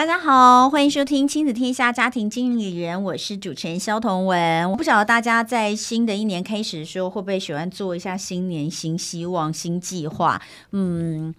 大家好，欢迎收听亲子天下家庭经理人，我是主持人肖同文。我不晓得大家在新的一年开始的时候，会不会喜欢做一下新年新希望、新计划？嗯。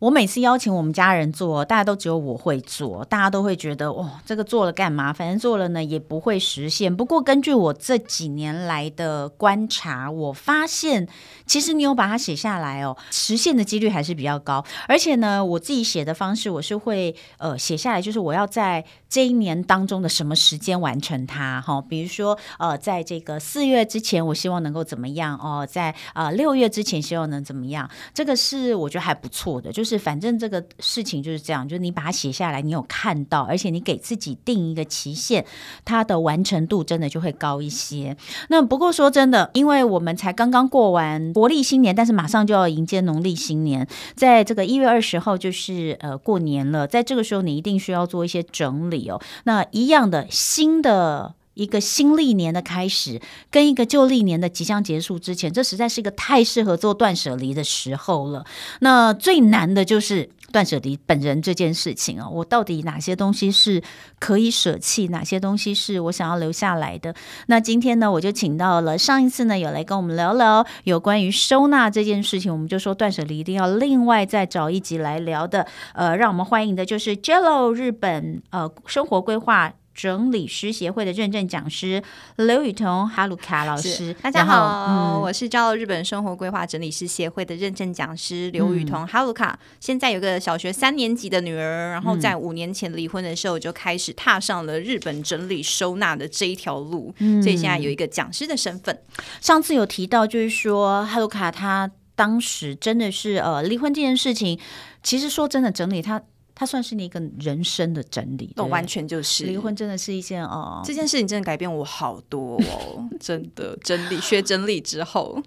我每次邀请我们家人做，大家都只有我会做，大家都会觉得哦，这个做了干嘛？反正做了呢也不会实现。不过根据我这几年来的观察，我发现其实你有把它写下来哦，实现的几率还是比较高。而且呢，我自己写的方式，我是会呃写下来，就是我要在这一年当中的什么时间完成它哈、比如说呃，在这个四月之前，我希望能够怎么样哦？在呃六月之前，希望能怎么样？这个是我觉得还不错的，就是。是，反正这个事情就是这样，就是你把它写下来，你有看到，而且你给自己定一个期限，它的完成度真的就会高一些。那不过说真的，因为我们才刚刚过完国历新年，但是马上就要迎接农历新年，在这个一月二十号就是呃过年了，在这个时候你一定需要做一些整理哦。那一样的新的。一个新历年的开始，跟一个旧历年的即将结束之前，这实在是一个太适合做断舍离的时候了。那最难的就是断舍离本人这件事情啊，我到底哪些东西是可以舍弃，哪些东西是我想要留下来的？那今天呢，我就请到了上一次呢，有来跟我们聊聊有关于收纳这件事情，我们就说断舍离一定要另外再找一集来聊的。呃，让我们欢迎的就是 JELO 日本呃生活规划。整理师协会的认证讲师刘雨桐哈鲁卡老师，大家好，嗯、我是 JELO 日本生活规划整理师协会的认证讲师刘雨桐哈鲁卡。现在有个小学三年级的女儿，然后在五年前离婚的时候就开始踏上了日本整理收纳的这一条路，嗯、所以现在有一个讲师的身份。上次有提到，就是说哈鲁卡她当时真的是呃离婚这件事情，其实说真的整理她。它算是你一个人生的整理，哦，完全就是离婚，真的是一件哦，这件事情真的改变我好多哦，真的整理学整理之后，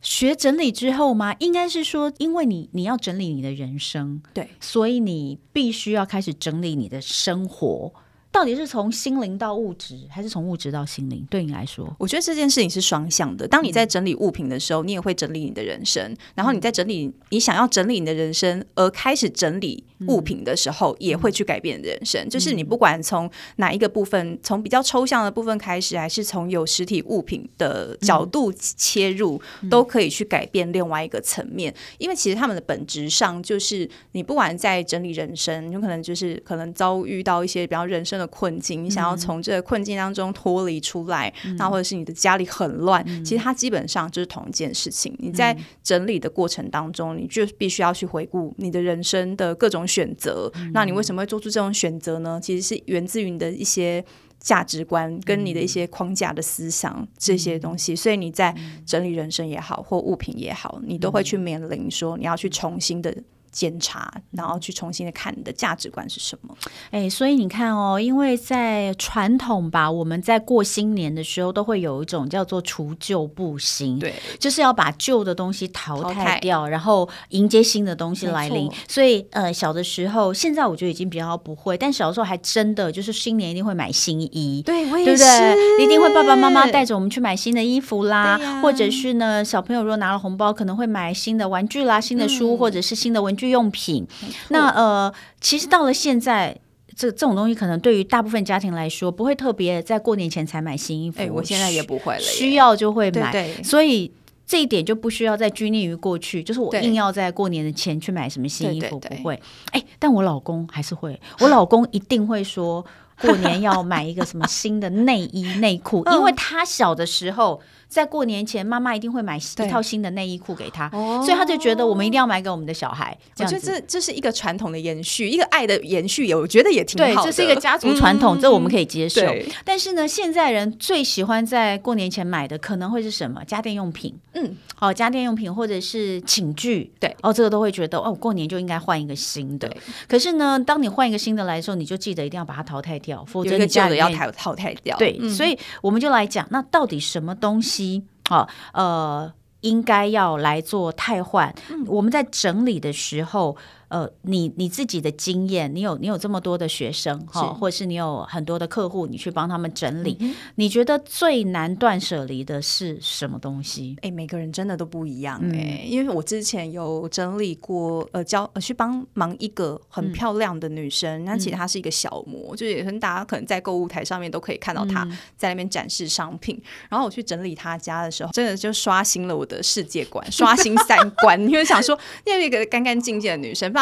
学整理之后吗？应该是说，因为你你要整理你的人生，对，所以你必须要开始整理你的生活。到底是从心灵到物质，还是从物质到心灵？对你来说，我觉得这件事情是双向的。当你在整理物品的时候，你也会整理你的人生。然后你在整理你想要整理你的人生，而开始整理物品的时候，也会去改变你的人生。就是你不管从哪一个部分，从比较抽象的部分开始，还是从有实体物品的角度切入，都可以去改变另外一个层面。因为其实他们的本质上就是，你不管在整理人生，有可能就是可能遭遇到一些比较人生的。困境，你想要从这个困境当中脱离出来，那、嗯、或者是你的家里很乱，嗯、其实它基本上就是同一件事情。嗯、你在整理的过程当中，你就必须要去回顾你的人生的各种选择。嗯、那你为什么会做出这种选择呢？其实是源自于你的一些价值观跟你的一些框架的思想、嗯、这些东西。所以你在整理人生也好，或物品也好，你都会去面临说你要去重新的。检查，然后去重新的看你的价值观是什么？哎，所以你看哦，因为在传统吧，我们在过新年的时候都会有一种叫做除旧布新，对，就是要把旧的东西淘汰掉，汰，然后迎接新的东西来临。所以呃，小的时候，现在我觉得已经比较不会，但小的时候还真的就是新年一定会买新衣，对，我也对不对？一定会爸爸妈妈带着我们去买新的衣服啦，啊、或者是呢，小朋友如果拿了红包，可能会买新的玩具啦、新的书，嗯、或者是新的文具。用品，那呃，其实到了现在，这这种东西可能对于大部分家庭来说，不会特别在过年前才买新衣服。哎，我现在也不会了，需要就会买。对对，所以这一点就不需要再拘泥于过去，就是我硬要在过年的前去买什么新衣服，不会。哎，但我老公还是会，我老公一定会说过年要买一个什么新的内衣内裤，因为他小的时候。在过年前，妈妈一定会买一套新的内衣裤给他，所以他就觉得我们一定要买给我们的小孩。我觉得这这是一个传统的延续，一个爱的延续，也我觉得也挺好的。对，这是一个家族传统，这我们可以接受。但是呢，现在人最喜欢在过年前买的可能会是什么？家电用品。嗯，哦，家电用品或者是寝具。对，哦，这个都会觉得哦，过年就应该换一个新的。可是呢，当你换一个新的来的时候，你就记得一定要把它淘汰掉，否则旧的要淘淘汰掉。对，所以我们就来讲，那到底什么东西？好，呃，应该要来做汰换。我们在整理的时候。呃，你你自己的经验，你有你有这么多的学生哈，或者是你有很多的客户，你去帮他们整理，嗯、你觉得最难断舍离的是什么东西？哎，每个人真的都不一样哎，嗯、因为我之前有整理过，呃，教呃去帮忙一个很漂亮的女生，那、嗯、其实她是一个小模，嗯、就也很大家可能在购物台上面都可以看到她在那边展示商品，嗯、然后我去整理她家的时候，真的就刷新了我的世界观，刷新三观，因为想说，因为一个干干净净的女生，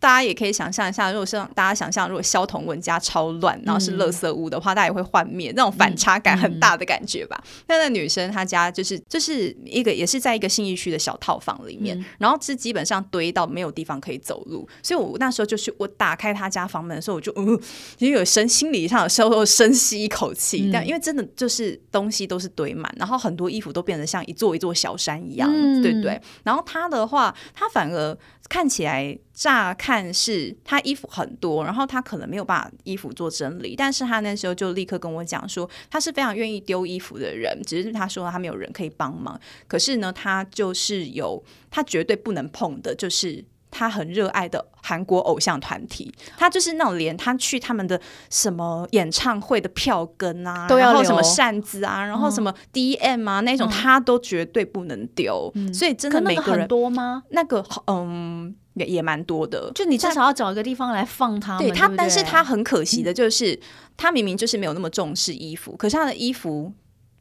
大家也可以想象一下，如果是大家想象，如果萧彤雯家超乱，然后是垃圾屋的话，嗯、大家也会幻灭，那种反差感很大的感觉吧。那、那女生她家就是就是一个也是在一个信义区的小套房里面，嗯、然后是基本上堆到没有地方可以走路，所以我那时候就是我打开她家房门的时候，我就嗯，因为有深心理上有时候深吸一口气，嗯、但因为真的就是东西都是堆满，然后很多衣服都变得像一座一座小山一样，对不对。然后她的话，她反而看起来。乍看是他衣服很多，然后他可能没有办法衣服做整理，但是他那时候就立刻跟我讲说，他是非常愿意丢衣服的人，只是他说他没有人可以帮忙。可是呢，他就是有他绝对不能碰的，就是他很热爱的韩国偶像团体，他就是那种连他去他们的什么演唱会的票根啊，都要然后什么扇子啊，然后什么 DM 啊、嗯、那种，他都绝对不能丢。嗯、所以真的每个人很多吗？那个嗯。也也蛮多的，就你至少要找一个地方来放它。对他，对对，但是他很可惜的就是，嗯、他明明就是没有那么重视衣服，可是他的衣服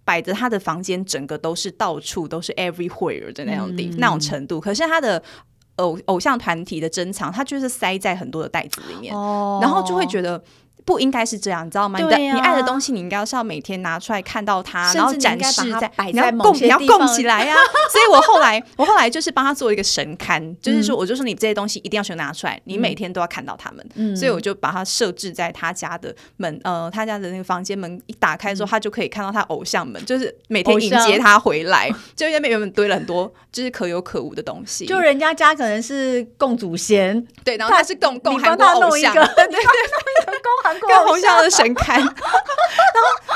摆着他的房间，整个都是到处都是 everywhere 的那种地、嗯、那种程度。可是他的偶偶像团体的珍藏，它就是塞在很多的袋子里面，哦、然后就会觉得。不应该是这样，你知道吗？你的你爱的东西，你应该是要每天拿出来看到它，然后展示在，你要供你要供起来呀。所以我后来，我后来就是帮他做一个神龛，就是说，我就说你这些东西一定要全拿出来，你每天都要看到他们。所以我就把它设置在他家的门，呃，他家的那个房间门一打开之后，他就可以看到他偶像们，就是每天迎接他回来。就因为原本堆了很多，就是可有可无的东西。就人家家可能是供祖先，对，然后他是供供韩国偶像，对对 对，供韩。更红像的神龛，然后，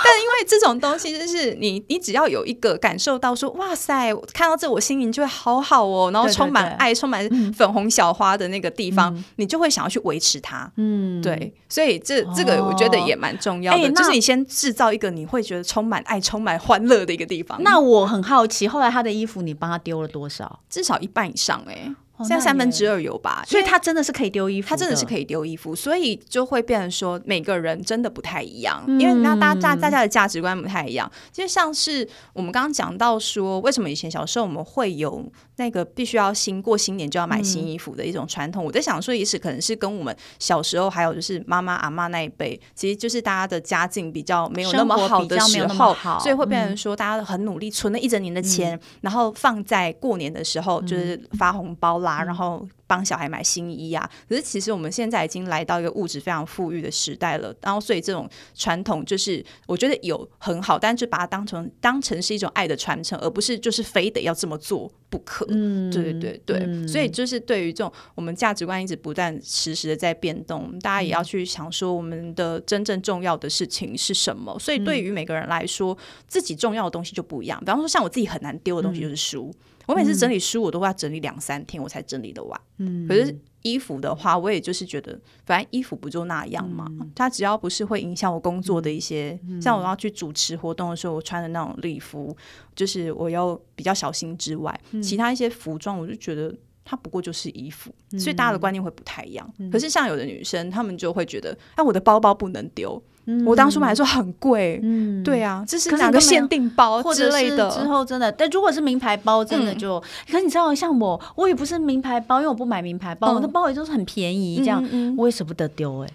但因为这种东西，就是你，你只要有一个感受到说，哇塞，看到这我心情就会好好哦，然后充满爱、充满粉红小花的那个地方，你就会想要去维持它。嗯，对，所以这这个我觉得也蛮重要的，就是你先制造一个你会觉得充满爱、充满欢乐的一个地方。那我很好奇，后来他的衣服你帮他丢了多少？至少一半以上哎。现在三分之二有吧，所以他真的是可以丢衣服，他真的是可以丢衣服，所以就会变成说每个人真的不太一样，因为那大家大家的价值观不太一样。其实像是我们刚刚讲到说，为什么以前小时候我们会有那个必须要新过新年就要买新衣服的一种传统？我在想说，也许可能是跟我们小时候还有就是妈妈阿妈那一辈，其实就是大家的家境比较没有那么好的时候，所以会变成说大家很努力存了一整年的钱，然后放在过年的时候就是发红包啦。然后帮小孩买新衣啊，可是其实我们现在已经来到一个物质非常富裕的时代了，然后所以这种传统就是我觉得有很好，但是把它当成当成是一种爱的传承，而不是就是非得要这么做不可。嗯，对对对所以就是对于这种我们价值观一直不断实时的在变动，大家也要去想说我们的真正重要的事情是什么。所以对于每个人来说，自己重要的东西就不一样。比方说，像我自己很难丢的东西就是书。嗯我每次整理书，我都会要整理两三天，我才整理得完。嗯，可是衣服的话，我也就是觉得，反正衣服不就那样嘛。嗯、它只要不是会影响我工作的一些，嗯、像我要去主持活动的时候，我穿的那种礼服，就是我要比较小心之外，嗯、其他一些服装，我就觉得它不过就是衣服，嗯、所以大家的观念会不太一样。嗯、可是像有的女生，她们就会觉得，哎，我的包包不能丢。我当初买的时候很贵，嗯，对啊，这是哪个限定包之类的？之后真的，但如果是名牌包，真的就，可是你知道，像我，我也不是名牌包，因为我不买名牌包，我的包也都是很便宜，这样，我也舍不得丢，哎，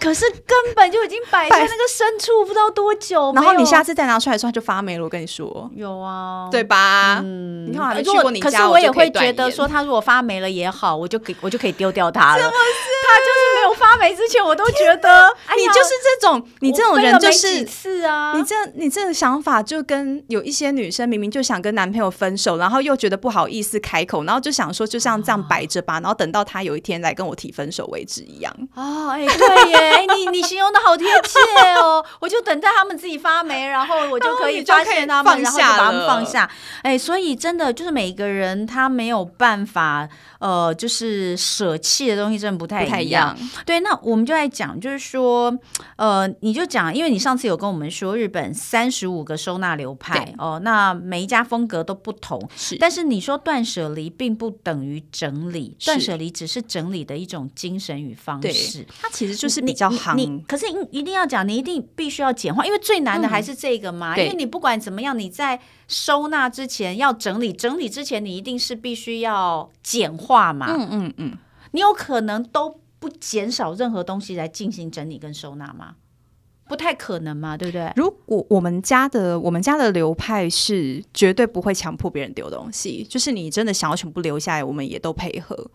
可是根本就已经摆在那个深处，不知道多久，然后你下次再拿出来的时候，它就发霉了。我跟你说，有啊，对吧？嗯，你看我还去过你家，可是我也会觉得说，它如果发霉了也好，我就给我就可以丢掉它了。它就是没有发霉之前，我都觉得，哎，你就是这种，你这种人就是你这你这个想法就跟有一些女生明明就想跟男朋友分手，然后又觉得不好意思开口，然后就想说就像这样摆着吧，然后等到他有一天来跟我提分手为止一样。哦，哎，对耶，你你形容的好贴切哦，我就等待他们自己发霉，然后我就可以发现他们，然后就把他们放下。哎，所以真的就是每一个人他没有办法，呃，就是舍弃的东西真的不太一样。不太一样。对，那我们就在讲，就是说，呃，你就讲，因为你上次有跟我们说日本三十五个收纳流派哦，那每一家风格都不同，是。但是你说断舍离并不等于整理，断舍离只是整理的一种精神与方式，它其实就是比较行。你可是一定要讲，你一定必须要简化，因为最难的还是这个嘛。嗯、因为你不管怎么样，你在收纳之前要整理，整理之前你一定是必须要简化嘛。嗯嗯嗯，你有可能都。不减少任何东西来进行整理跟收纳吗？不太可能嘛，对不对？如果我们家的我们家的流派是绝对不会强迫别人丢东西，就是你真的想要全部留下来，我们也都配合。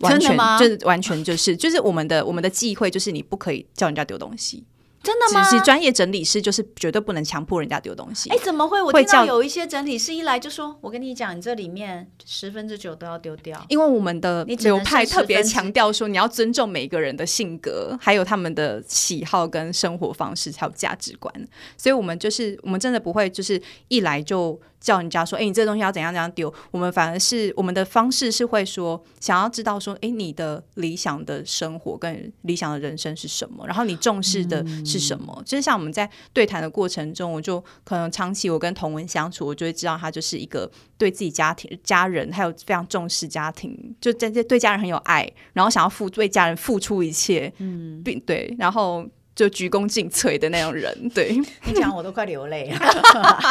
完全就是完全就是就是我们的我们的忌讳就是你不可以叫人家丢东西。真的吗？其实专业整理师就是绝对不能强迫人家丢东西。哎，怎么会？我听到有一些整理师一来就说：“我跟你讲，你这里面十分之九都要丢掉。”因为我们的流派特别强调说，你要尊重每一个人的性格，还有他们的喜好跟生活方式，还有价值观。所以，我们就是我们真的不会就是一来就。叫人家说，哎，你这东西要怎样怎样丢？我们反而是我们的方式是会说，想要知道说，哎，你的理想的生活跟理想的人生是什么？然后你重视的是什么？嗯、就是像我们在对谈的过程中，我就可能长期我跟同文相处，我就会知道他就是一个对自己家庭、家人还有非常重视家庭，就在这对家人很有爱，然后想要付为家人付出一切，嗯，并对，然后。就鞠躬尽瘁的那种人，对你讲我都快流泪了。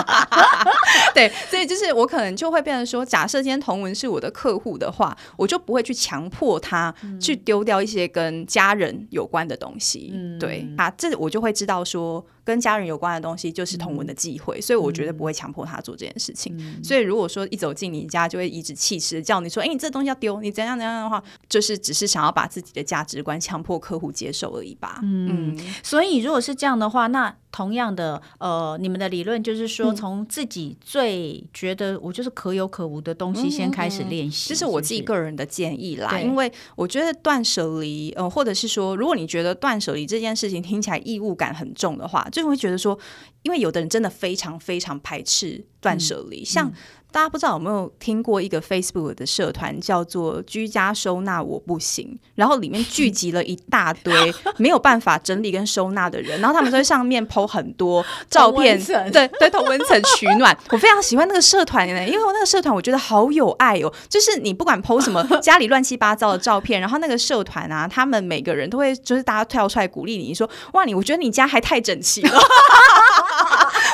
对，所以就是我可能就会变成说，假设今天同文是我的客户的话，我就不会去强迫他去丢掉一些跟家人有关的东西。嗯、对啊，这我就会知道说。跟家人有关的东西就是同文的忌讳，嗯、所以我绝对不会强迫他做这件事情。嗯、所以如果说一走进你家就会颐指气使叫你说：“哎，你这东西要丢，你怎样怎样的话，就是只是想要把自己的价值观强迫客户接受而已吧。”嗯，嗯，所以如果是这样的话，那。同样的，呃，你们的理论就是说，从自己最觉得我就是可有可无的东西先开始练习，这是我自己个人的建议啦。因为我觉得断舍离，呃，或者是说，如果你觉得断舍离这件事情听起来义务感很重的话，就会觉得说，因为有的人真的非常非常排斥断舍离，嗯、像。大家不知道有没有听过一个 Facebook 的社团叫做“居家收纳我不行”，然后里面聚集了一大堆 没有办法整理跟收纳的人，然后他们在上面 po 很多照片，对对，同温层取暖。我非常喜欢那个社团呢，因为我那个社团我觉得好有爱哦，就是你不管 po 什么 家里乱七八糟的照片，然后那个社团啊，他们每个人都会就是大家跳出来鼓励你，你说哇，你我觉得你家还太整齐了，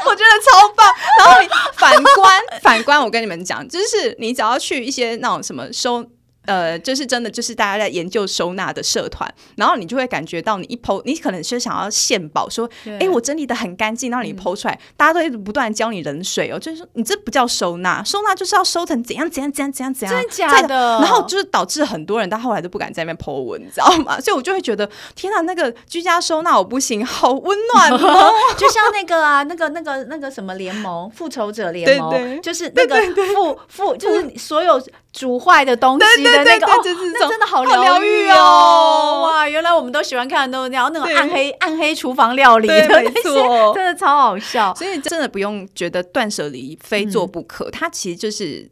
我觉得超棒。然后你反观 反观我。我跟你们讲，就是你只要去一些那种什么收。呃，就是真的，就是大家在研究收纳的社团，然后你就会感觉到，你一 po，你可能是想要献宝，说，哎对，我整理的很干净，然后你 po 出来，嗯、大家都一直不断教你冷水哦，就是说你这不叫收纳，收纳就是要收成怎样怎样怎样怎样怎样，真的假的？然后就是导致很多人到后来都不敢在那边 po 文，你知道吗？所以我就会觉得，天哪，那个居家收纳我不行，好温暖哦 就像那个啊，那个那个那个什么联盟，复仇者联盟，对对就是那个复复，就是所有。煮坏的东西的那个哦，那真的好疗愈哦！哇，原来我们都喜欢看的都是那种暗黑暗黑厨房料理，没错，真的超好笑。所以真的不用觉得断舍离非做不可，它其实就是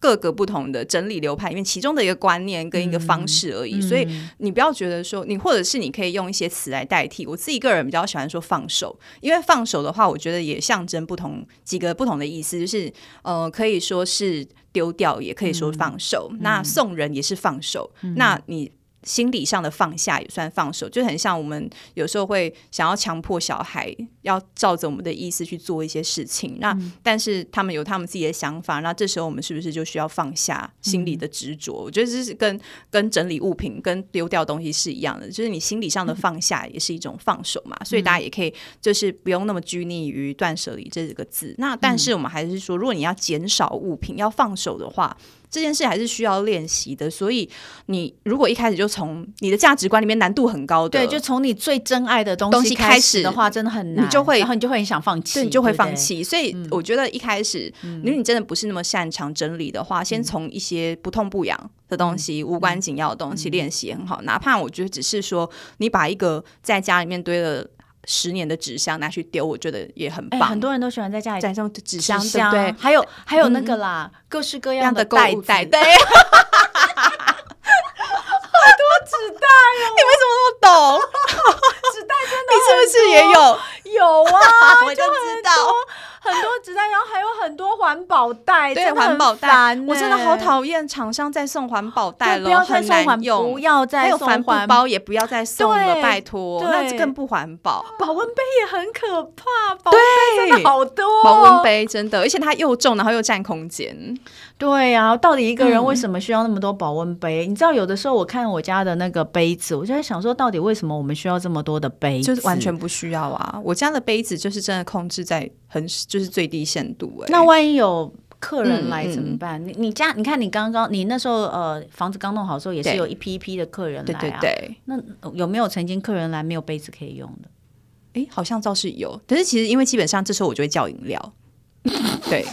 各个不同的整理流派里面其中的一个观念跟一个方式而已。所以你不要觉得说你，或者是你可以用一些词来代替。我自己个人比较喜欢说放手，因为放手的话，我觉得也象征不同几个不同的意思，就是呃，可以说是。丢掉也可以说放手，嗯、那送人也是放手，嗯、那你。心理上的放下也算放手，就很像我们有时候会想要强迫小孩要照着我们的意思去做一些事情，那、嗯、但是他们有他们自己的想法，那这时候我们是不是就需要放下心里的执着？嗯、我觉得这是跟跟整理物品、跟丢掉东西是一样的，就是你心理上的放下也是一种放手嘛。嗯、所以大家也可以就是不用那么拘泥于断舍离这几个字。那但是我们还是说，如果你要减少物品、要放手的话。这件事还是需要练习的。所以你如果一开始就从你的价值观里面难度很高的，对，就从你最珍爱的东西开始的话，真的很难，你就会，然后你就会很想放弃，对，你就会放弃。所以我觉得一开始，如果你真的不是那么擅长整理的话，先从一些不痛不痒的东西、无关紧要的东西练习也很好。哪怕我觉得只是说，你把一个在家里面堆了。十年的纸箱拿去丢，我觉得也很棒。很多人都喜欢在家里展上纸箱，对不对？还有还有那个啦，各式各样的购物袋，对。好多纸袋哦！你为什么那么懂？纸袋真的，你是不是也有？有啊，我就知道。很多纸袋，然后还有很多环保袋，对，环保袋，我真的好讨厌厂商在送环保袋了，不要再送环，用，不要再送环，还有帆布包也不要再送了，拜托，那更不环保。保温杯也很可怕，保温杯真的好多，保温杯真的，而且它又重，然后又占空间。对呀，到底一个人为什么需要那么多保温杯？你知道，有的时候我看我家的那个杯子，我就在想说，到底为什么我们需要这么多的杯子？就是完全不需要啊！我家的杯子就是真的控制在很就是最低限度哎。那万一有客人来怎么办？你你家你看你刚刚你那时候呃房子刚弄好的时候，也是有一批一批的客人来啊。对对对。那有没有曾经客人来没有杯子可以用的？哎，好像倒是有，但是其实因为基本上这时候我就会叫饮料。对，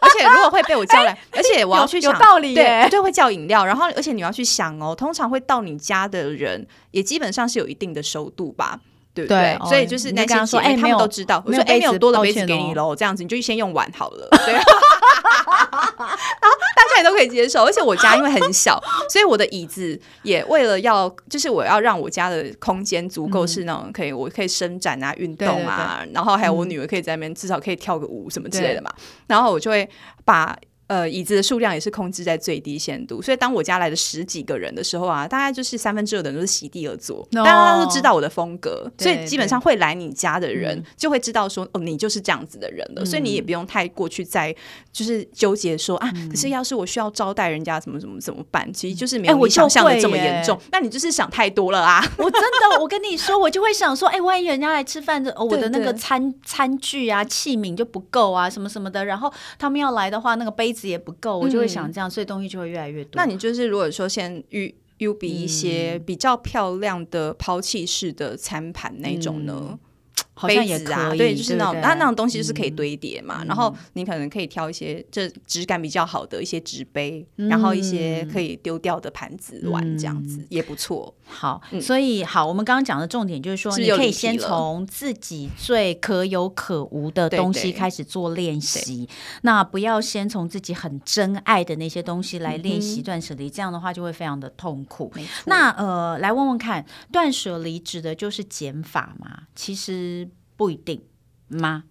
而且如果会被我叫来，而且我要去想，有道理耶，对，对，会叫饮料，然后而且你要去想哦，通常会到你家的人也基本上是有一定的熟度吧，对不对？所以就是那些说，哎，他们都知道，我说哎，没有多的杯子给你喽，这样子你就先用完好了，对。然 后大家也都可以接受，而且我家因为很小，所以我的椅子也为了要，就是我要让我家的空间足够是那种可以，我可以伸展啊、运动啊，对对对，然后还有我女儿可以在那边至少可以跳个舞什么之类的嘛，然后我就会把。呃，椅子的数量也是控制在最低限度，所以当我家来的十几个人的时候啊，大概就是三分之二的人都是席地而坐，大家都知道我的风格，所以基本上会来你家的人就会知道说，哦，你就是这样子的人了，所以你也不用太过去在就是纠结说啊，可是要是我需要招待人家怎么怎么怎么办？其实就是没有你想象的这么严重，那你就是想太多了啊！我真的，我跟你说，我就会想说，哎，万一人家来吃饭的，我的那个餐餐具啊、器皿就不够啊，什么什么的，然后他们要来的话，那个杯子。也不够，我就会想这样，嗯、所以东西就会越来越多。那你就是如果说先预预比一些比较漂亮的抛弃式的餐盘那种呢？嗯杯子啊，对，就是那种，那那种东西就是可以堆叠嘛。然后你可能可以挑一些这质感比较好的一些纸杯，然后一些可以丢掉的盘子碗，这样子也不错。好，所以好，我们刚刚讲的重点就是说，你可以先从自己最可有可无的东西开始做练习。那不要先从自己很珍爱的那些东西来练习断舍离，这样的话就会非常的痛苦。那呃，来问问看，断舍离指的就是减法吗？其实。不一定吗？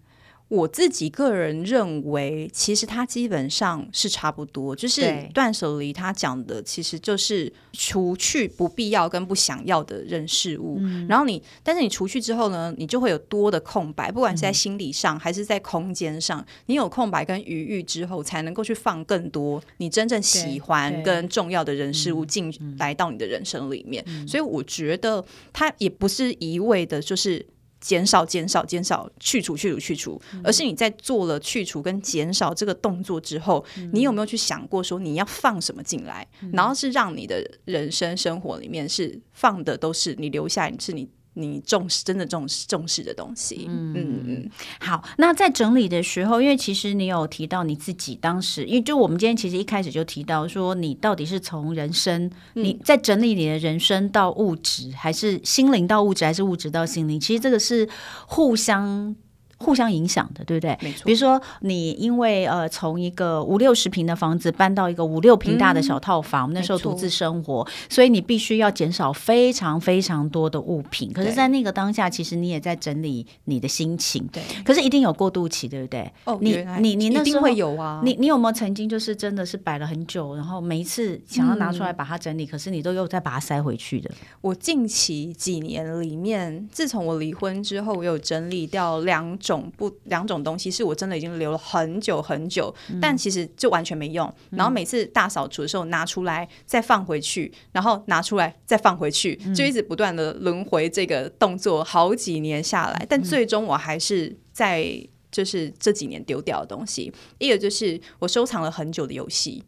我自己个人认为，其实它基本上是差不多。就是断舍离，它讲的其实就是除去不必要跟不想要的人事物。嗯、然后你，但是你除去之后呢，你就会有多的空白，不管是在心理上还是在空间上，嗯、你有空白跟余裕之后，才能够去放更多你真正喜欢跟重要的人事物进来到你的人生里面。所以我觉得它也不是一味的，就是。减少、减少、减少，去除、去除、去除，而是你在做了去除跟减少这个动作之后，嗯、你有没有去想过说你要放什么进来，嗯、然后是让你的人生生活里面是放的都是你留下是你。你重视真的重视重视的东西，嗯嗯嗯。好，那在整理的时候，因为其实你有提到你自己当时，因为就我们今天其实一开始就提到说，你到底是从人生，嗯、你在整理你的人生到物质，还是心灵到物质，还是物质到心灵？其实这个是互相。互相影响的，对不对？没错。比如说，你因为呃，从一个五六十平的房子搬到一个五六平大的小套房，嗯、那时候独自生活，所以你必须要减少非常非常多的物品。可是，在那个当下，其实你也在整理你的心情。对。可是一定有过渡期，对不对？哦，你你你那时候会有啊？你你有没有曾经就是真的是摆了很久，然后每一次想要拿出来把它整理，嗯、可是你都又再把它塞回去的？我近期几年里面，自从我离婚之后，我有整理掉两种。种不两种东西是我真的已经留了很久很久，嗯、但其实就完全没用。然后每次大扫除的时候拿出来再放回去，然后拿出来再放回去，嗯、就一直不断的轮回这个动作，好几年下来，但最终我还是在就是这几年丢掉的东西。一个就是我收藏了很久的游戏。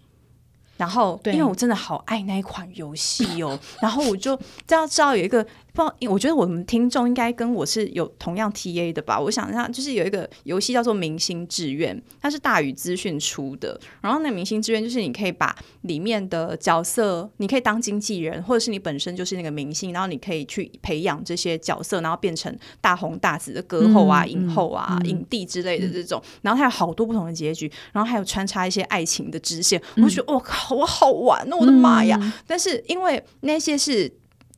然后因为我真的好爱那一款游戏哦，然后我就知道知道有一个。不，我觉得我们听众应该跟我是有同样 TA 的吧？我想一下，就是有一个游戏叫做《明星志愿》，它是大宇资讯出的。然后那《明星志愿》就是你可以把里面的角色，你可以当经纪人，或者是你本身就是那个明星，然后你可以去培养这些角色，然后变成大红大紫的歌后啊、嗯、影后啊、嗯、影帝之类的这种。然后它有好多不同的结局，然后还有穿插一些爱情的支线。我觉得我靠，我好玩哦！我的妈呀！嗯、但是因为那些是。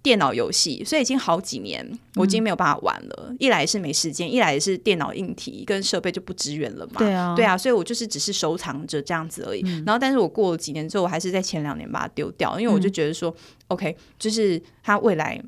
电脑游戏，所以已经好几年，我已经没有办法玩了。嗯、一来是没时间，一来是电脑硬体跟设备就不支援了嘛。对啊，对啊，所以我就是只是收藏着这样子而已。嗯、然后，但是我过了几年之后，我还是在前两年把它丢掉，因为我就觉得说、嗯、，OK，就是它未来。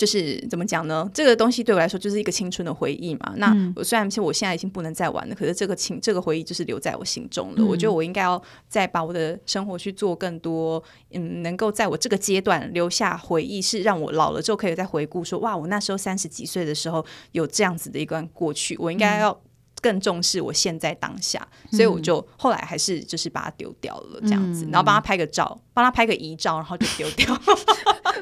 就是怎么讲呢？这个东西对我来说就是一个青春的回忆嘛。那我虽然其实我现在已经不能再玩了，可是这个情这个回忆就是留在我心中了。嗯、我觉得我应该要再把我的生活去做更多，嗯，能够在我这个阶段留下回忆，是让我老了之后可以再回顾说，哇，我那时候三十几岁的时候有这样子的一段过去。我应该要更重视我现在当下，嗯、所以我就后来还是就是把它丢掉了这样子，嗯、然后帮他拍个照，帮他拍个遗照，然后就丢掉。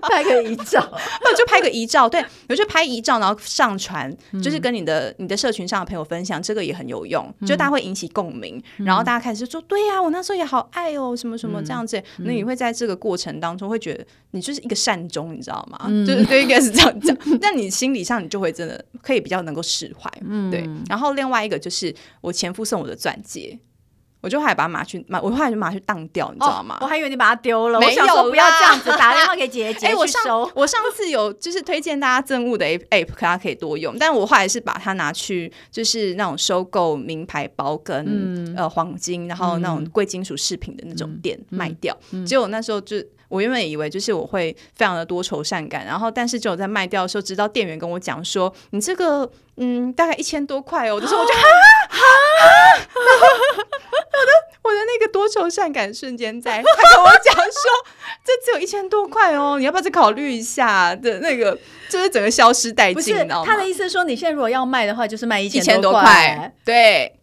拍个遗照，那 就拍个遗照，对，我就拍遗照，然后上传，就是跟你的你的社群上的朋友分享，这个也很有用，就大家会引起共鸣，然后大家开始说，对呀，我那时候也好爱哦，什么什么这样子，那你会在这个过程当中会觉得你就是一个善终，你知道吗？就是就应该是这样讲，那你心理上你就会真的可以比较能够释怀，对。然后另外一个就是我前夫送我的钻戒。我就还把它拿去，我后来就把它去当掉，你知道吗？我还以为你把它丢了。没有，不要这样子，打电话给姐姐 去收。我上次有就是推荐大家赠物的 app，可它可以多用。但我后来是把它拿去，就是那种收购名牌包跟呃黄金，然后那种贵金属饰品的那种店卖掉。结果那时候就我原本以为就是我会非常的多愁善感，然后但是就在卖掉的时候，直到店员跟我讲说，你这个嗯大概一千多块哦，就是我就哈哈。我的我的那个多愁善感瞬间在，他跟我讲说，这只有一千多块哦，你要不要再考虑一下的那个，就是整个消失殆尽，不是你知道吗？他的意思是说，你现在如果要卖的话，就是卖一千多块，对。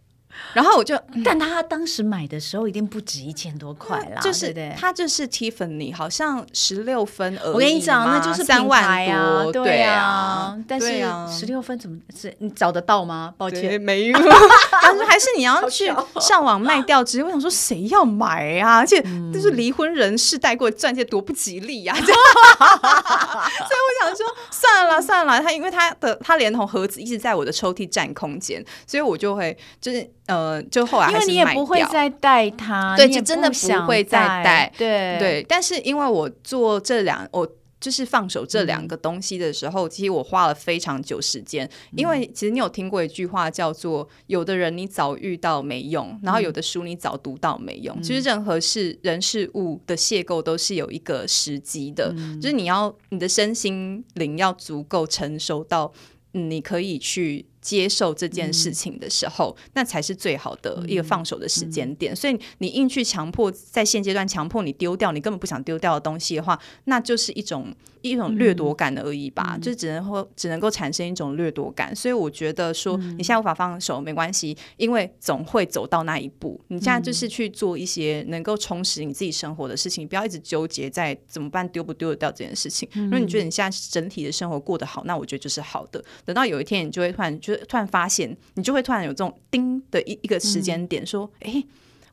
然后我就，但他当时买的时候一定不止一千多块啦，就是他就是 Tiffany，好像十六分而已。我跟你讲，那就是三万多，对啊。但是十六分怎么是你找得到吗？抱歉，没有。还是你要去上网卖掉。直接我想说，谁要买啊？而且就是离婚人士带过钻戒多不吉利 呀！所以我想说，算了算了，他因为他的他连同盒子一直在我的抽屉占空间，所以我就会就是。呃，就后来因为你也不会再带他，对，就真的不会再带，对对。但是因为我做这两，我就是放手这两个东西的时候，嗯、其实我花了非常久时间。因为其实你有听过一句话叫做“有的人你早遇到没用，然后有的书你早读到没用”。嗯、其实任何事人事物的邂逅都是有一个时机的，嗯、就是你要你的身心灵要足够成熟到，嗯，你可以去。接受这件事情的时候，嗯、那才是最好的一个放手的时间点。嗯嗯、所以你硬去强迫，在现阶段强迫你丢掉你根本不想丢掉的东西的话，那就是一种一种掠夺感而已吧，嗯、就只能会只能够产生一种掠夺感。所以我觉得说你现在无法放手没关系，因为总会走到那一步。你现在就是去做一些能够充实你自己生活的事情，不要一直纠结在怎么办丢不丢得掉这件事情。如果你觉得你现在整体的生活过得好，那我觉得就是好的。等到有一天你就会突然就。突然发现，你就会突然有这种叮的一一个时间点，说：“哎、嗯，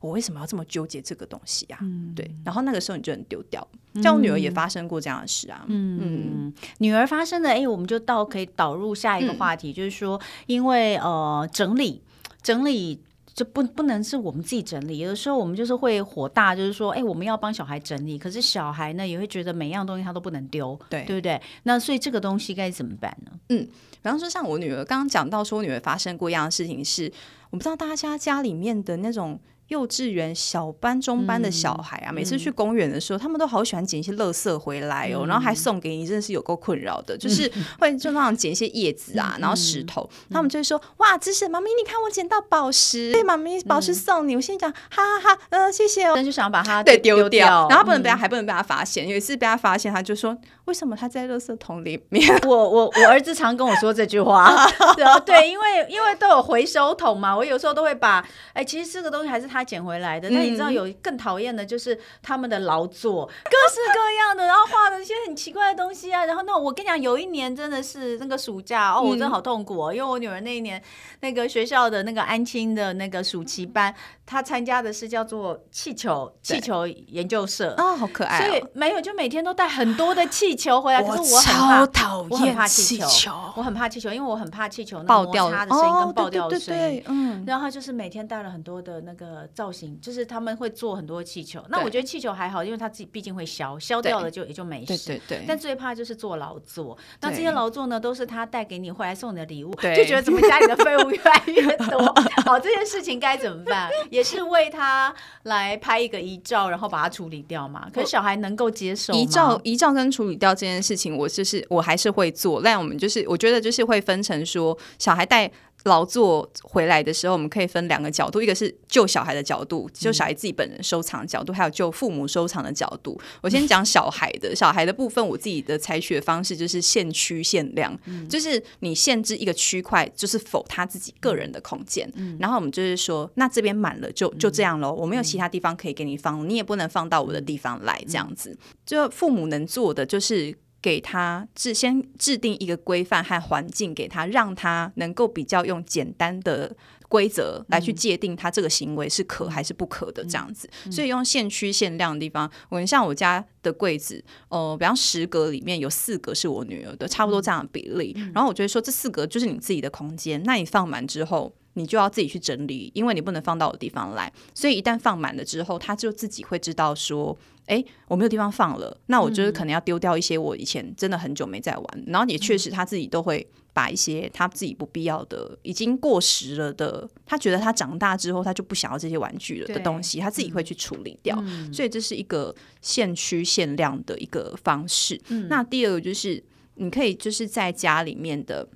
我为什么要这么纠结这个东西呀、啊？”嗯、对，然后那个时候你就很丢掉。像我女儿也发生过这样的事啊。嗯嗯，女儿发生的，哎，我们就到可以导入下一个话题，嗯、就是说，因为呃，整理整理。就不不能是我们自己整理，有的时候我们就是会火大，就是说，哎，我们要帮小孩整理，可是小孩呢也会觉得每样东西他都不能丢，对对不对？那所以这个东西该怎么办呢？嗯，比方说像我女儿刚刚讲到说，我女儿发生过一样的事情是，我不知道大家家里面的那种。幼稚园小班、中班的小孩啊，嗯、每次去公园的时候，嗯、他们都好喜欢捡一些垃圾回来哦，嗯、然后还送给你，真的是有够困扰的。嗯、就 是会就那样捡一些叶子啊，嗯、然后石头，嗯、他们就会说：“哇，这是妈咪，你看我捡到宝石，对，妈咪，宝石送你。嗯”我心里讲：“哈哈哈，嗯、呃，谢谢哦。”但就想要把它对丢掉，然后不能被他，还不能被他发现。有一次被他发现，他就说。为什么他在垃圾桶里面？我我我儿子常跟我说这句话，对啊，对，因为因为都有回收桶嘛，我有时候都会把，哎、欸，其实这个东西还是他捡回来的。那、嗯、你知道有更讨厌的就是他们的劳作，各式各样的，然后画的一些很奇怪的东西啊。然后那我跟你讲，有一年真的是那个暑假哦，我真的好痛苦哦，嗯、因为我女儿那一年那个学校的那个安亲的那个暑期班，她参加的是叫做气球气球研究社哦，好可爱、哦，所以没有就每天都带很多的气。气球回来，可是我超讨厌气球，我很怕气球，因为我很怕气球那爆掉的声音跟爆掉的声音。嗯，然后就是每天带了很多的那个造型，就是他们会做很多气球。那我觉得气球还好，因为他自己毕竟会消，消掉了就也就没事。对对对。但最怕就是做劳作，那这些劳作呢，都是他带给你回来送你的礼物，就觉得怎么家里的废物越来越多。好，这件事情该怎么办？也是为他来拍一个遗照，然后把它处理掉嘛。可是小孩能够接受遗照，遗照跟处理。掉这件事情，我就是我还是会做，但我们就是我觉得就是会分成说，小孩带劳作回来的时候，我们可以分两个角度，一个是救小孩的角度，救小孩自己本人收藏的角度，还有救父母收藏的角度。我先讲小孩的，小孩的部分，我自己的采取的方式就是限区限量，就是你限制一个区块，就是否他自己个人的空间，然后我们就是说，那这边满了就就这样喽，我没有其他地方可以给你放，你也不能放到我的地方来，这样子，就父母能做的就是。给他制先制定一个规范和环境给他，让他能够比较用简单的规则来去界定他这个行为是可还是不可的这样子。所以用限区限量的地方，我像我家的柜子，呃，比方十格里面有四格是我女儿的，差不多这样的比例。然后我觉得说这四格就是你自己的空间，那你放满之后，你就要自己去整理，因为你不能放到我地方来。所以一旦放满了之后，他就自己会知道说。哎，我没有地方放了，那我就是可能要丢掉一些我以前真的很久没在玩，嗯、然后也确实他自己都会把一些他自己不必要的、已经过时了的，他觉得他长大之后他就不想要这些玩具了的东西，他自己会去处理掉。嗯、所以这是一个限区限量的一个方式。嗯、那第二个就是你可以就是在家里面的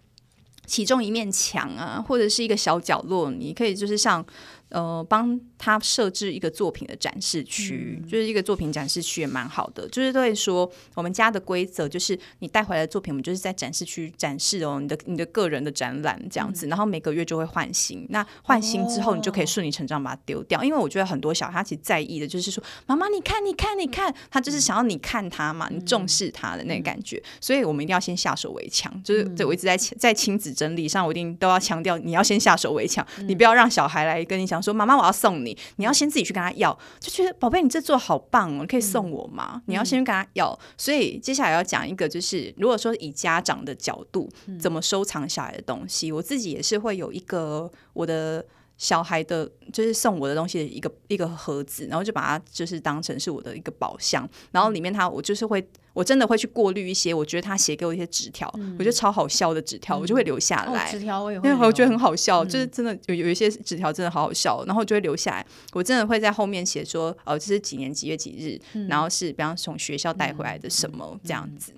其中一面墙啊，或者是一个小角落，你可以就是像。呃，帮他设置一个作品的展示区，嗯、就是一个作品展示区也蛮好的。就是都会说，我们家的规则就是，你带回来的作品，我们就是在展示区展示哦，你的你的个人的展览这样子。嗯、然后每个月就会换新，那换新之后，你就可以顺理成章把它丢掉。哦、因为我觉得很多小孩他其实在意的就是说，妈妈你看你看你看，他就是想要你看他嘛，嗯、你重视他的那个感觉。嗯、所以我们一定要先下手为强。就是对我一直在在亲子整理上，我一定都要强调，你要先下手为强，嗯、你不要让小孩来跟你讲。说妈妈，我要送你，你要先自己去跟他要，就觉得宝贝，你这做好棒哦，你可以送我吗？嗯、你要先跟他要。所以接下来要讲一个，就是如果说以家长的角度怎么收藏小孩的东西，嗯、我自己也是会有一个我的。小孩的，就是送我的东西的一个一个盒子，然后就把它就是当成是我的一个宝箱，然后里面他我就是会，我真的会去过滤一些，我觉得他写给我一些纸条，嗯、我觉得超好笑的纸条，嗯、我就会留下来。纸条、哦、我也会，因为我觉得很好笑，嗯、就是真的有有一些纸条真的好好笑，然后我就会留下来。我真的会在后面写说，哦，这是几年几月几日，嗯、然后是比方从学校带回来的什么、嗯、这样子。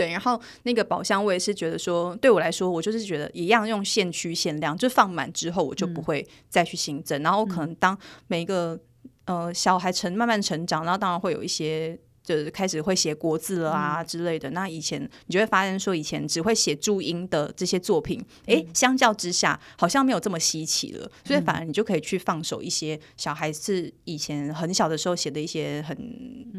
对，然后那个宝箱我也是觉得说，对我来说，我就是觉得一样用限区限量，就放满之后我就不会再去新增。嗯、然后可能当每一个呃小孩成慢慢成长，然后当然会有一些。就是开始会写国字了啊之类的。嗯、那以前你就会发现说，以前只会写注音的这些作品，哎、嗯，相较之下好像没有这么稀奇了。所以反而你就可以去放手一些小孩子以前很小的时候写的一些很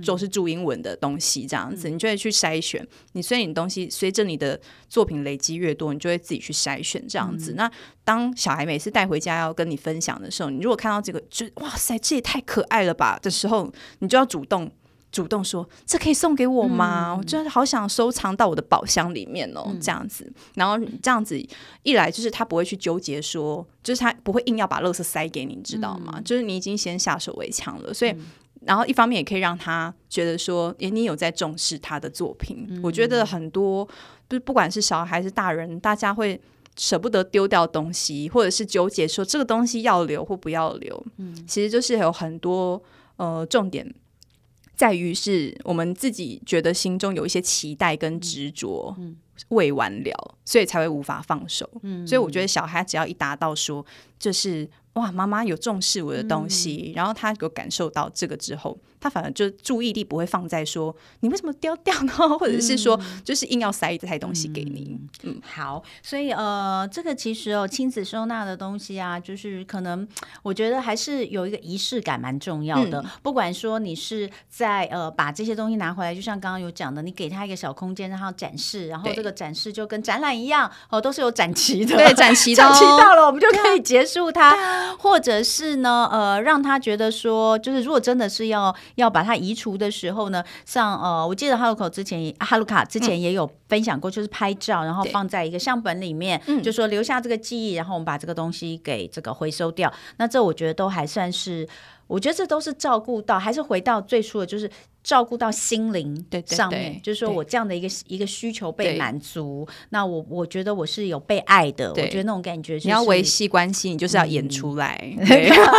就是注英文的东西，这样子，嗯、你就会去筛选。你所以你东西随着你的作品累积越多，你就会自己去筛选这样子。嗯、那当小孩每次带回家要跟你分享的时候，你如果看到这个就哇塞，这也太可爱了吧的时候，你就要主动。主动说，这可以送给我吗？嗯、我真的好想收藏到我的宝箱里面哦，嗯、这样子。然后这样子一来，就是他不会去纠结说，就是他不会硬要把垃圾塞给你，你知道吗？嗯、就是你已经先下手为强了，所以，嗯、然后一方面也可以让他觉得说，诶，你有在重视他的作品。嗯、我觉得很多，不不管是小孩还是大人，大家会舍不得丢掉东西，或者是纠结说这个东西要留或不要留。嗯，其实就是有很多呃重点。在于是我们自己觉得心中有一些期待跟执着未完了，所以才会无法放手。所以我觉得小孩只要一达到说，这是哇，妈妈有重视我的东西，嗯、然后他有感受到这个之后，他反而就注意力不会放在说你为什么丢掉呢，或者是说就是硬要塞一台东西给你。嗯，嗯好，所以呃，这个其实哦，亲子收纳的东西啊，就是可能我觉得还是有一个仪式感蛮重要的。嗯、不管说你是在呃把这些东西拿回来，就像刚刚有讲的，你给他一个小空间让他展示，然后这个展示就跟展览一样哦，都是有展期的，对，展期 展期到了，我们就可以结束它。或者是呢，呃，让他觉得说，就是如果真的是要要把它移除的时候呢，像呃，我记得哈鲁口之前，哈鲁卡之前也有分享过，就是拍照，然后放在一个相本里面，就说留下这个记忆，然后我们把这个东西给这个回收掉。那这我觉得都还算是，我觉得这都是照顾到，还是回到最初的，就是。照顾到心灵上面，对对对，就是说我这样的一个一个需求被满足，那我我觉得我是有被爱的，我觉得那种感觉是。你要维系关系，你就是要演出来。嗯、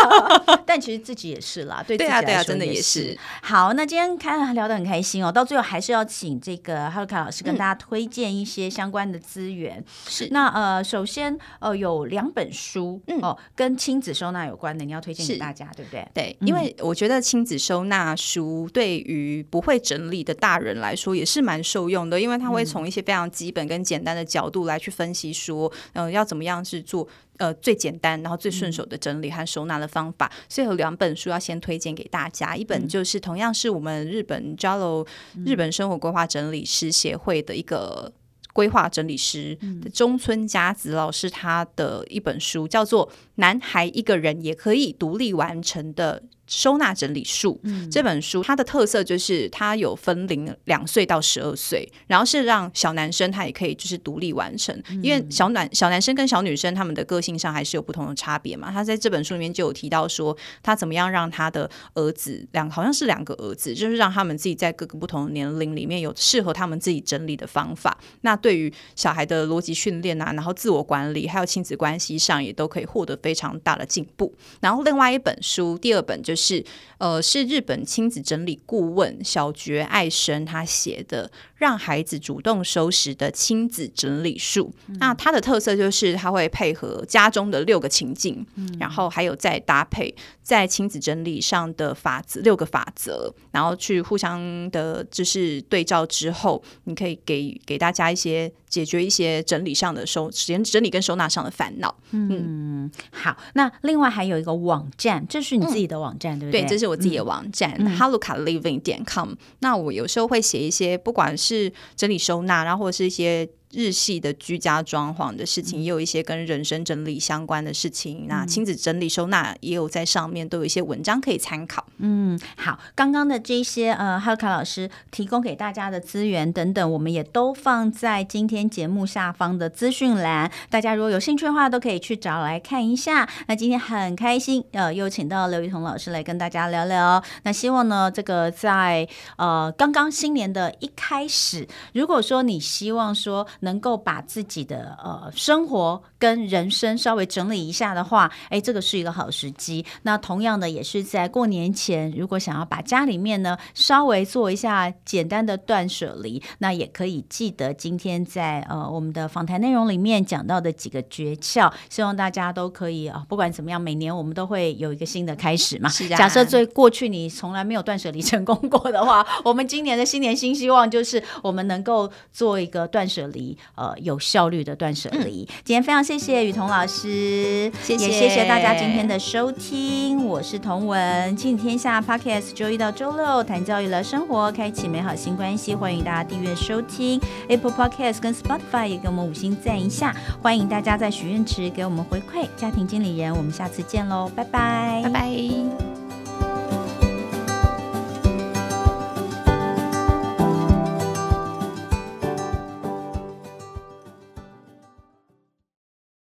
但其实自己也是啦，对对啊对啊，真的也是。好，那今天看聊得很开心哦，到最后还是要请这个哈鲁卡老师跟大家推荐一些相关的资源。是、嗯，那呃，首先呃，有两本书、嗯、哦，跟亲子收纳有关的，你要推荐给大家，对不对？对，因为我觉得亲子收纳书对于于不会整理的大人来说，也是蛮受用的，因为他会从一些非常基本跟简单的角度来去分析，说，嗯、呃，要怎么样是做呃最简单，然后最顺手的整理和收纳的方法。嗯、所以有两本书要先推荐给大家，一本就是同样是我们日本 JALO 日本生活规划整理师协会的一个规划整理师中村佳子老师他的一本书，叫做《男孩一个人也可以独立完成的》。收纳整理术、嗯、这本书，它的特色就是它有分零两岁到十二岁，然后是让小男生他也可以就是独立完成，嗯、因为小男小男生跟小女生他们的个性上还是有不同的差别嘛。他在这本书里面就有提到说，他怎么样让他的儿子两好像是两个儿子，就是让他们自己在各个不同的年龄里面有适合他们自己整理的方法。那对于小孩的逻辑训练啊，然后自我管理，还有亲子关系上也都可以获得非常大的进步。然后另外一本书，第二本就是。是，呃，是日本亲子整理顾问小觉爱生他写的。让孩子主动收拾的亲子整理术，嗯、那它的特色就是它会配合家中的六个情境，嗯、然后还有再搭配在亲子整理上的法则六个法则，然后去互相的，就是对照之后，你可以给给大家一些解决一些整理上的收时间整理跟收纳上的烦恼。嗯，嗯，好，那另外还有一个网站，这是你自己的网站，嗯、对不对？对，这是我自己的网站，嗯、，Haluka Living 点 com。那我有时候会写一些，不管是是整理收纳，然后或者是一些。日系的居家装潢的事情，也有一些跟人生整理相关的事情。嗯、那亲子整理收纳也有在上面都有一些文章可以参考。嗯，好，刚刚的这些呃，哈鲁卡老师提供给大家的资源等等，我们也都放在今天节目下方的资讯栏。大家如果有兴趣的话，都可以去找来看一下。那今天很开心，呃，又请到刘雨彤老师来跟大家聊聊。那希望呢，这个在呃刚刚新年的一开始，如果说你希望说。能够把自己的呃生活跟人生稍微整理一下的话，哎，这个是一个好时机。那同样的，也是在过年前，如果想要把家里面呢稍微做一下简单的断舍离，那也可以记得今天在呃我们的访谈内容里面讲到的几个诀窍，希望大家都可以啊、呃，不管怎么样，每年我们都会有一个新的开始嘛。是啊。假设最过去你从来没有断舍离成功过的话，我们今年的新年新希望就是我们能够做一个断舍离。呃，有效率的断舍离。嗯、今天非常谢谢雨桐老师，谢谢也谢谢大家今天的收听。我是童文，亲子天下 Podcast，周一到周六谈教育聊生活，开启美好新关系。欢迎大家订阅收听 Apple Podcast 跟 Spotify，也给我们五星赞一下。欢迎大家在许愿池给我们回馈。家庭经理人，我们下次见喽，拜拜，拜拜。